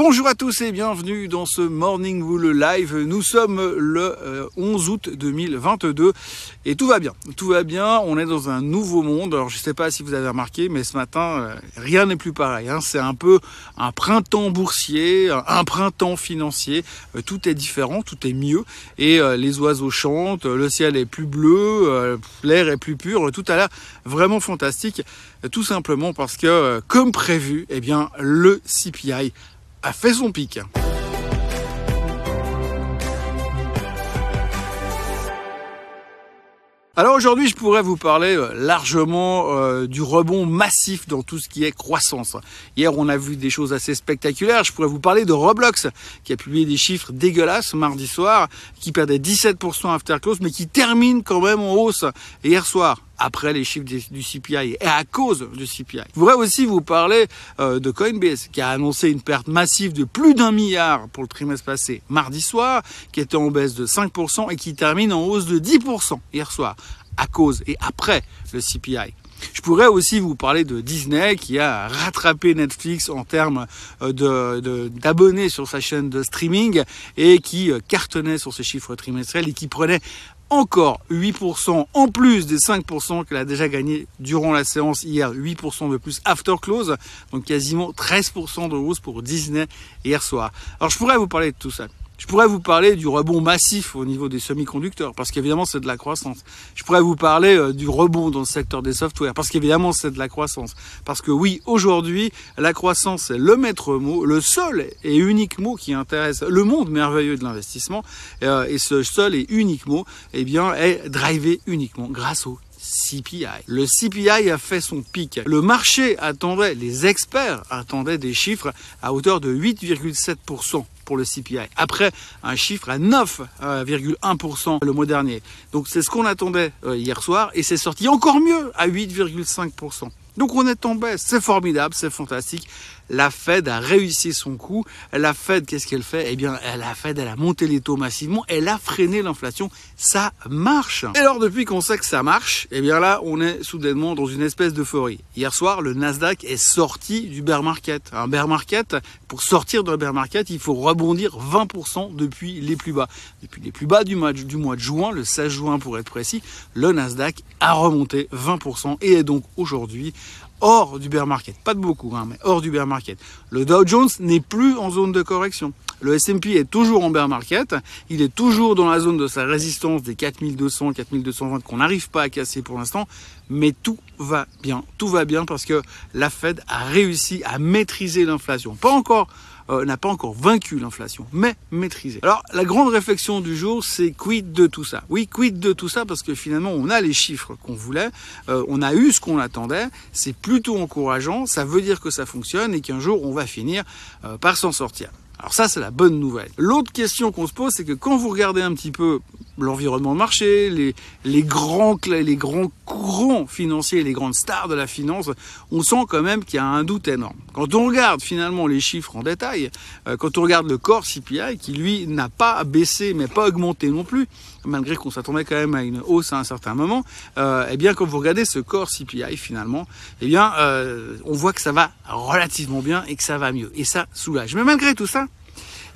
Bonjour à tous et bienvenue dans ce Morning Bull Live. Nous sommes le 11 euh, août 2022 et tout va bien. Tout va bien. On est dans un nouveau monde. Alors je ne sais pas si vous avez remarqué, mais ce matin, euh, rien n'est plus pareil. Hein. C'est un peu un printemps boursier, un printemps financier. Euh, tout est différent, tout est mieux et les oiseaux chantent, le ciel est plus bleu, l'air est plus pur. Tout a l'air vraiment fantastique. Tout simplement parce que, comme prévu, eh bien, le CPI fait son pic. Alors aujourd'hui, je pourrais vous parler euh, largement euh, du rebond massif dans tout ce qui est croissance. Hier, on a vu des choses assez spectaculaires. Je pourrais vous parler de Roblox, qui a publié des chiffres dégueulasses mardi soir, qui perdait 17% after close, mais qui termine quand même en hausse hier soir après les chiffres du CPI et à cause du CPI. Je voudrais aussi vous parler euh, de Coinbase qui a annoncé une perte massive de plus d'un milliard pour le trimestre passé mardi soir, qui était en baisse de 5% et qui termine en hausse de 10% hier soir à cause et après le CPI. Je pourrais aussi vous parler de Disney qui a rattrapé Netflix en termes euh, d'abonnés sur sa chaîne de streaming et qui euh, cartonnait sur ses chiffres trimestriels et qui prenait encore 8% en plus des 5% qu'elle a déjà gagné durant la séance hier, 8% de plus after close, donc quasiment 13% de hausse pour Disney hier soir. Alors je pourrais vous parler de tout ça. Je pourrais vous parler du rebond massif au niveau des semi-conducteurs, parce qu'évidemment c'est de la croissance. Je pourrais vous parler euh, du rebond dans le secteur des softwares, parce qu'évidemment c'est de la croissance. Parce que oui, aujourd'hui, la croissance est le maître mot, le seul et unique mot qui intéresse le monde merveilleux de l'investissement. Euh, et ce seul et unique mot, eh bien, est drivé uniquement grâce au CPI. Le CPI a fait son pic. Le marché attendait, les experts attendaient des chiffres à hauteur de 8,7% pour le CPI. Après, un chiffre à 9,1% le mois dernier. Donc c'est ce qu'on attendait euh, hier soir et c'est sorti encore mieux à 8,5%. Donc on est en baisse, c'est formidable, c'est fantastique. La Fed a réussi son coup. La Fed, qu'est-ce qu'elle fait? Eh bien, la Fed, elle a monté les taux massivement, elle a freiné l'inflation. Ça marche. Et alors, depuis qu'on sait que ça marche, eh bien là, on est soudainement dans une espèce d'euphorie. Hier soir, le Nasdaq est sorti du bear market. Un bear market, pour sortir de bear market, il faut rebondir 20% depuis les plus bas. Depuis les plus bas du mois, du mois de juin, le 16 juin pour être précis, le Nasdaq a remonté 20% et est donc aujourd'hui hors du bear market. Pas de beaucoup, hein, mais hors du bear market. Le Dow Jones n'est plus en zone de correction. Le S&P est toujours en bear market. Il est toujours dans la zone de sa résistance des 4200, 4220 qu'on n'arrive pas à casser pour l'instant. Mais tout va bien. Tout va bien parce que la Fed a réussi à maîtriser l'inflation. Pas encore euh, n'a pas encore vaincu l'inflation, mais maîtrisé. Alors la grande réflexion du jour, c'est quid de tout ça? Oui, quid de tout ça parce que finalement on a les chiffres qu'on voulait, euh, on a eu ce qu'on attendait, c'est plutôt encourageant, ça veut dire que ça fonctionne et qu'un jour on va finir euh, par s'en sortir. Alors ça, c'est la bonne nouvelle. L'autre question qu'on se pose, c'est que quand vous regardez un petit peu l'environnement de marché, les, les, grands, les grands courants financiers, les grandes stars de la finance, on sent quand même qu'il y a un doute énorme. Quand on regarde finalement les chiffres en détail, euh, quand on regarde le core CPI, qui lui n'a pas baissé mais pas augmenté non plus, malgré qu'on s'attendait quand même à une hausse à un certain moment, euh, eh bien quand vous regardez ce core CPI finalement, eh bien euh, on voit que ça va relativement bien et que ça va mieux. Et ça soulage. Mais malgré tout ça,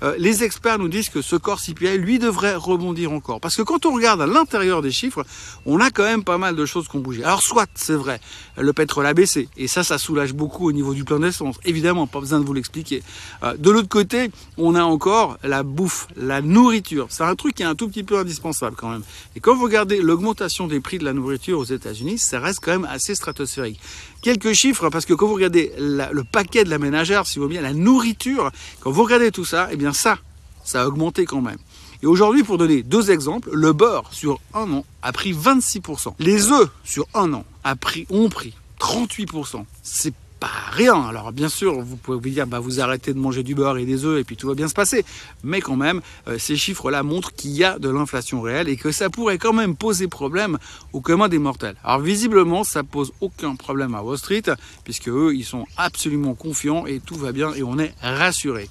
euh, les experts nous disent que ce corps CPI, lui, devrait rebondir encore. Parce que quand on regarde à l'intérieur des chiffres, on a quand même pas mal de choses qui ont bougé. Alors soit, c'est vrai, le pétrole a baissé, et ça, ça soulage beaucoup au niveau du plan d'essence. Évidemment, pas besoin de vous l'expliquer. Euh, de l'autre côté, on a encore la bouffe, la nourriture. C'est un truc qui est un tout petit peu indispensable quand même. Et quand vous regardez l'augmentation des prix de la nourriture aux États-Unis, ça reste quand même assez stratosphérique. Quelques chiffres, parce que quand vous regardez le paquet de la ménagère, si vous voulez bien, la nourriture, quand vous regardez tout ça, eh bien ça, ça a augmenté quand même. Et aujourd'hui, pour donner deux exemples, le beurre sur un an a pris 26%. Les œufs sur un an a pris, ont pris 38%. C'est pas rien. Alors bien sûr, vous pouvez vous dire, bah, vous arrêtez de manger du beurre et des œufs et puis tout va bien se passer. Mais quand même, euh, ces chiffres-là montrent qu'il y a de l'inflation réelle et que ça pourrait quand même poser problème au commun des mortels. Alors visiblement, ça pose aucun problème à Wall Street puisque eux, ils sont absolument confiants et tout va bien et on est rassuré.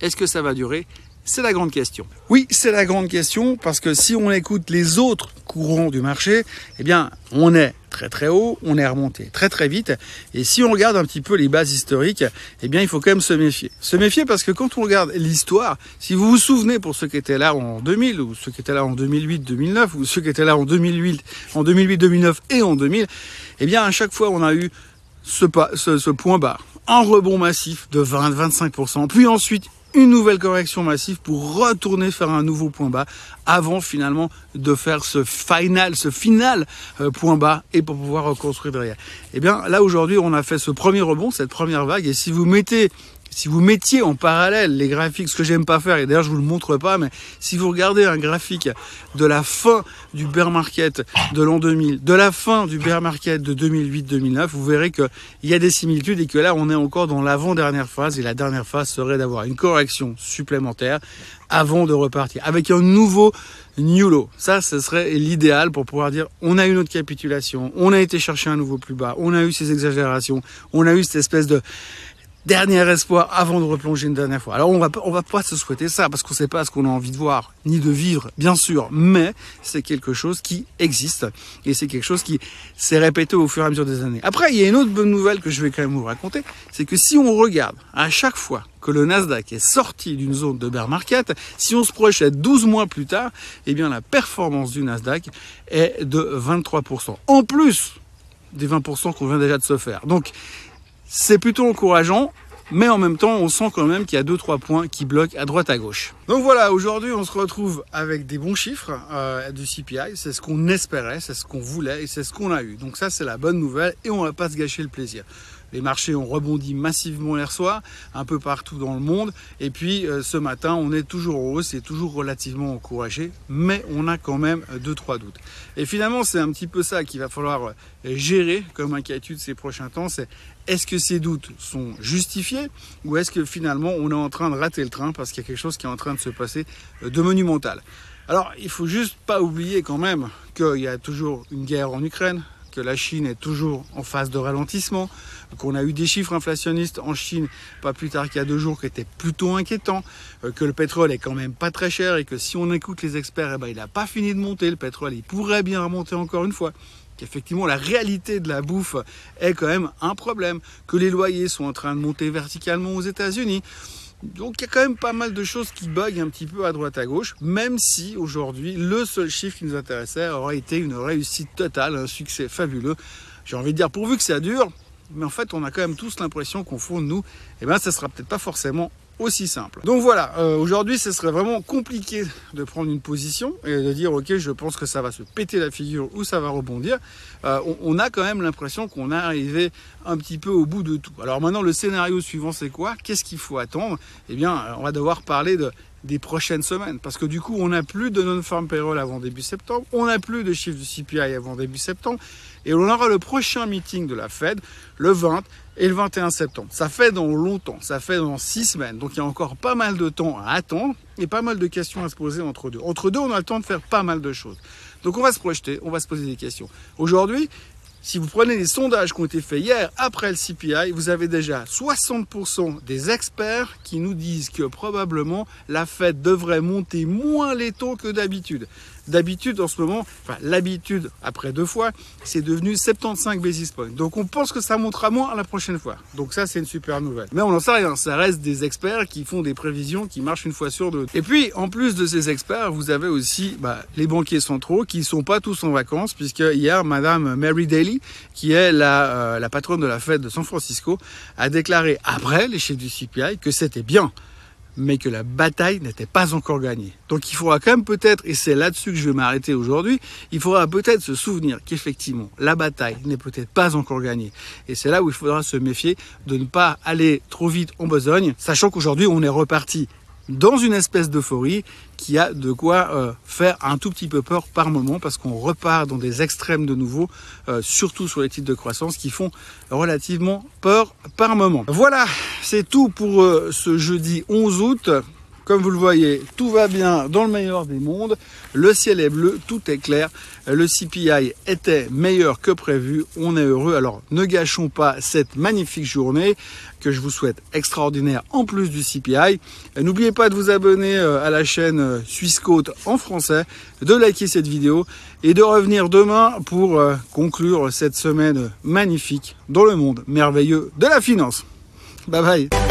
Est-ce que ça va durer? C'est la grande question. Oui, c'est la grande question parce que si on écoute les autres courants du marché, eh bien, on est très très haut, on est remonté très très vite. Et si on regarde un petit peu les bases historiques, eh bien il faut quand même se méfier. Se méfier parce que quand on regarde l'histoire, si vous vous souvenez pour ceux qui étaient là en 2000 ou ceux qui étaient là en 2008, 2009 ou ceux qui étaient là en 2008, en 2008, 2009 et en 2000, eh bien à chaque fois on a eu ce, ce, ce point bas, un rebond massif de 20-25%, puis ensuite une nouvelle correction massive pour retourner faire un nouveau point bas avant finalement de faire ce final, ce final euh, point bas et pour pouvoir reconstruire derrière. Et eh bien là aujourd'hui on a fait ce premier rebond, cette première vague et si vous mettez si vous mettiez en parallèle les graphiques, ce que j'aime pas faire, et d'ailleurs je vous le montre pas, mais si vous regardez un graphique de la fin du bear market de l'an 2000, de la fin du bear market de 2008-2009, vous verrez qu'il y a des similitudes et que là on est encore dans l'avant-dernière phase et la dernière phase serait d'avoir une correction supplémentaire avant de repartir avec un nouveau new low. Ça, ce serait l'idéal pour pouvoir dire on a eu notre capitulation, on a été chercher un nouveau plus bas, on a eu ces exagérations, on a eu cette espèce de dernier espoir avant de replonger une dernière fois. Alors on va on va pas se souhaiter ça parce qu'on sait pas ce qu'on a envie de voir ni de vivre, bien sûr, mais c'est quelque chose qui existe et c'est quelque chose qui s'est répété au fur et à mesure des années. Après, il y a une autre bonne nouvelle que je vais quand même vous raconter, c'est que si on regarde à chaque fois que le Nasdaq est sorti d'une zone de bear market, si on se projette 12 mois plus tard, eh bien la performance du Nasdaq est de 23%. En plus des 20% qu'on vient déjà de se faire. Donc c'est plutôt encourageant, mais en même temps, on sent quand même qu'il y a deux trois points qui bloquent à droite à gauche. Donc voilà, aujourd'hui, on se retrouve avec des bons chiffres euh, du CPI. C'est ce qu'on espérait, c'est ce qu'on voulait et c'est ce qu'on a eu. Donc ça, c'est la bonne nouvelle et on va pas se gâcher le plaisir. Les marchés ont rebondi massivement hier soir, un peu partout dans le monde. Et puis euh, ce matin, on est toujours en hausse et toujours relativement encouragé, mais on a quand même euh, deux trois doutes. Et finalement, c'est un petit peu ça qu'il va falloir euh, gérer comme inquiétude ces prochains temps. C'est est-ce que ces doutes sont justifiés ou est-ce que finalement on est en train de rater le train parce qu'il y a quelque chose qui est en train de se passer de monumental? Alors, il faut juste pas oublier quand même qu'il y a toujours une guerre en Ukraine, que la Chine est toujours en phase de ralentissement, qu'on a eu des chiffres inflationnistes en Chine pas plus tard qu'il y a deux jours qui étaient plutôt inquiétants, euh, que le pétrole est quand même pas très cher et que si on écoute les experts, eh ben, il n'a pas fini de monter, le pétrole il pourrait bien remonter encore une fois qu'effectivement la réalité de la bouffe est quand même un problème, que les loyers sont en train de monter verticalement aux États-Unis. Donc il y a quand même pas mal de choses qui bug un petit peu à droite à gauche, même si aujourd'hui le seul chiffre qui nous intéressait aurait été une réussite totale, un succès fabuleux. J'ai envie de dire pourvu que ça dure, mais en fait on a quand même tous l'impression qu'on fond nous, et eh bien ça sera peut-être pas forcément simple. Donc voilà, euh, aujourd'hui ce serait vraiment compliqué de prendre une position et de dire ok je pense que ça va se péter la figure ou ça va rebondir. Euh, on, a quand même l'impression qu'on est arrivé un petit peu au bout de tout. Alors maintenant le scénario suivant c'est quoi? Qu'est-ce qu'il faut attendre? Eh bien on va devoir parler de des prochaines semaines. Parce que du coup, on n'a plus de non-farm payroll avant début septembre, on n'a plus de chiffre de CPI avant début septembre, et on aura le prochain meeting de la Fed le 20 et le 21 septembre. Ça fait dans longtemps, ça fait dans six semaines. Donc il y a encore pas mal de temps à attendre et pas mal de questions à se poser entre deux. Entre deux, on a le temps de faire pas mal de choses. Donc on va se projeter, on va se poser des questions. Aujourd'hui, si vous prenez les sondages qui ont été faits hier après le CPI, vous avez déjà 60% des experts qui nous disent que probablement la Fed devrait monter moins les taux que d'habitude. D'habitude, en ce moment, l'habitude, après deux fois, c'est devenu 75 basis points. Donc, on pense que ça montera moins la prochaine fois. Donc, ça, c'est une super nouvelle. Mais on n'en sait rien. Ça reste des experts qui font des prévisions qui marchent une fois sur deux. Et puis, en plus de ces experts, vous avez aussi bah, les banquiers centraux qui sont pas tous en vacances, puisque hier, Madame Mary Daly, qui est la, euh, la patronne de la fête de San Francisco, a déclaré après les chiffres du CPI que c'était bien mais que la bataille n'était pas encore gagnée. Donc il faudra quand même peut-être, et c'est là-dessus que je vais m'arrêter aujourd'hui, il faudra peut-être se souvenir qu'effectivement, la bataille n'est peut-être pas encore gagnée. Et c'est là où il faudra se méfier de ne pas aller trop vite en besogne, sachant qu'aujourd'hui on est reparti dans une espèce d'euphorie qui a de quoi euh, faire un tout petit peu peur par moment parce qu'on repart dans des extrêmes de nouveau, euh, surtout sur les titres de croissance qui font relativement peur par moment. Voilà, c'est tout pour euh, ce jeudi 11 août Comme vous le voyez, tout va bien dans le meilleur des mondes. Le ciel est bleu, tout est clair. Le CPI était meilleur que prévu. On est heureux. Alors ne gâchons pas cette magnifique journée que je vous souhaite extraordinaire en plus du CPI. N'oubliez pas de vous abonner euh, à la chaîne euh, Suisse Côte en français, de liker cette vidéo et de revenir demain pour euh, conclure cette semaine magnifique dans le monde merveilleux de la finance. Bye bye